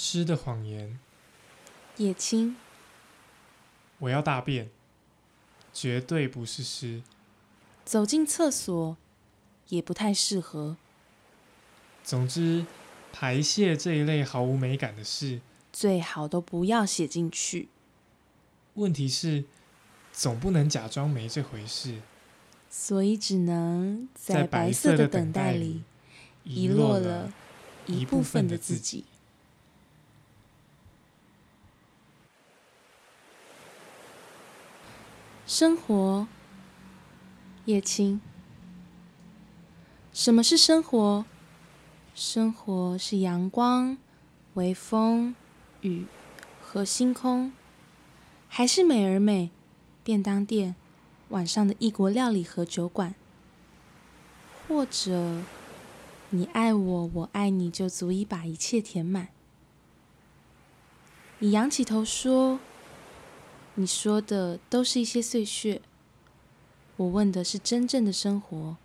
诗的谎言。叶青，我要大便，绝对不是诗。走进厕所也不太适合。总之，排泄这一类毫无美感的事，最好都不要写进去。问题是，总不能假装没这回事，所以只能在白白色的等等待里遗遗落了一一部部分的自己。生活，叶青。什么是生活？生活是阳光、微风、雨和星空，还是美而美、便当店、晚上的异国料理和酒馆，或者你爱我，我爱你，就足以把一切填满。你仰起头说：“你说的都是一些碎屑。”我问的是真正的生活。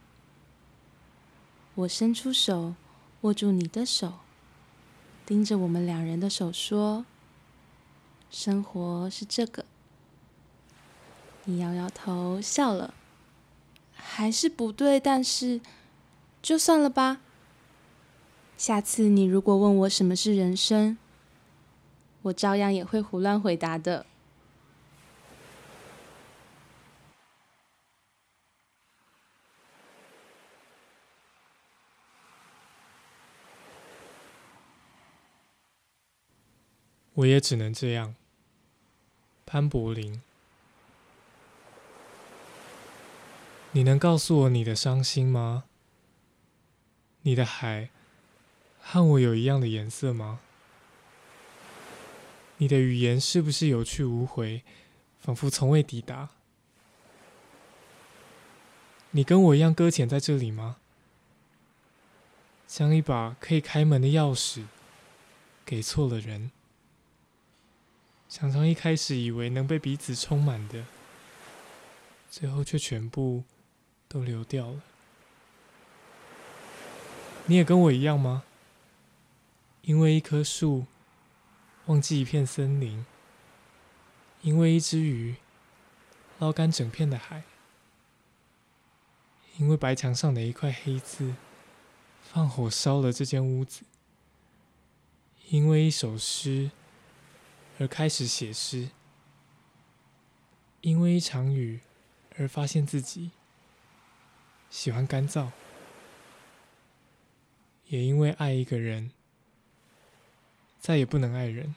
我伸出手，握住你的手，盯着我们两人的手说：“生活是这个。”你摇摇头笑了，还是不对，但是就算了吧。下次你如果问我什么是人生，我照样也会胡乱回答的。我也只能这样。潘柏林，你能告诉我你的伤心吗？你的海和我有一样的颜色吗？你的语言是不是有去无回，仿佛从未抵达？你跟我一样搁浅在这里吗？将一把可以开门的钥匙给错了人。常常一开始以为能被彼此充满的，最后却全部都流掉了。你也跟我一样吗？因为一棵树，忘记一片森林；因为一只鱼，捞干整片的海；因为白墙上的一块黑字，放火烧了这间屋子；因为一首诗。而开始写诗，因为一场雨而发现自己喜欢干燥，也因为爱一个人，再也不能爱人。